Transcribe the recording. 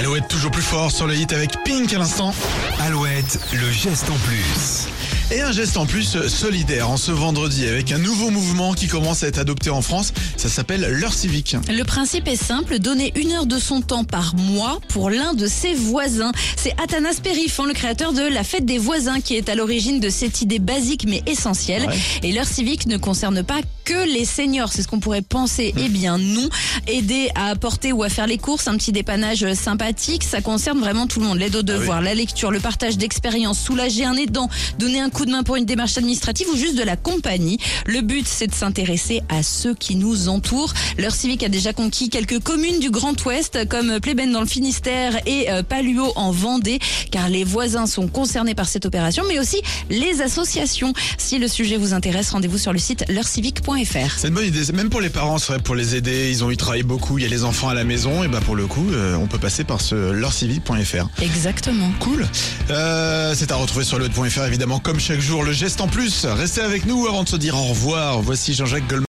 Alouette toujours plus fort sur le hit avec Pink à l'instant. Alouette, le geste en plus. Et un geste en plus solidaire en ce vendredi avec un nouveau mouvement qui commence à être adopté en France. Ça s'appelle l'heure civique. Le principe est simple, donner une heure de son temps par mois pour l'un de ses voisins. C'est Athanas Périfan, le créateur de la fête des voisins, qui est à l'origine de cette idée basique mais essentielle. Ouais. Et l'heure civique ne concerne pas que les seniors, c'est ce qu'on pourrait penser. Eh bien non, aider à apporter ou à faire les courses, un petit dépannage sympathique, ça concerne vraiment tout le monde. L'aide aux devoirs, la lecture, le partage d'expériences, soulager un aidant, donner un coup de main pour une démarche administrative ou juste de la compagnie. Le but, c'est de s'intéresser à ceux qui nous entourent. L'heure civique a déjà conquis quelques communes du Grand Ouest, comme Plébène dans le Finistère et euh, Paluot en Vendée, car les voisins sont concernés par cette opération, mais aussi les associations. Si le sujet vous intéresse, rendez-vous sur le site leurcivique.fr. C'est une bonne idée, même pour les parents, c'est vrai, pour les aider. Ils ont eu travaillé beaucoup, il y a les enfants à la maison, et bah pour le coup, euh, on peut passer par ce leurcivique.fr. Exactement. Cool. Euh, c'est à retrouver sur le.fr évidemment, comme chaque jour, le geste en plus. Restez avec nous avant de se dire au revoir. Voici Jean-Jacques Goldman.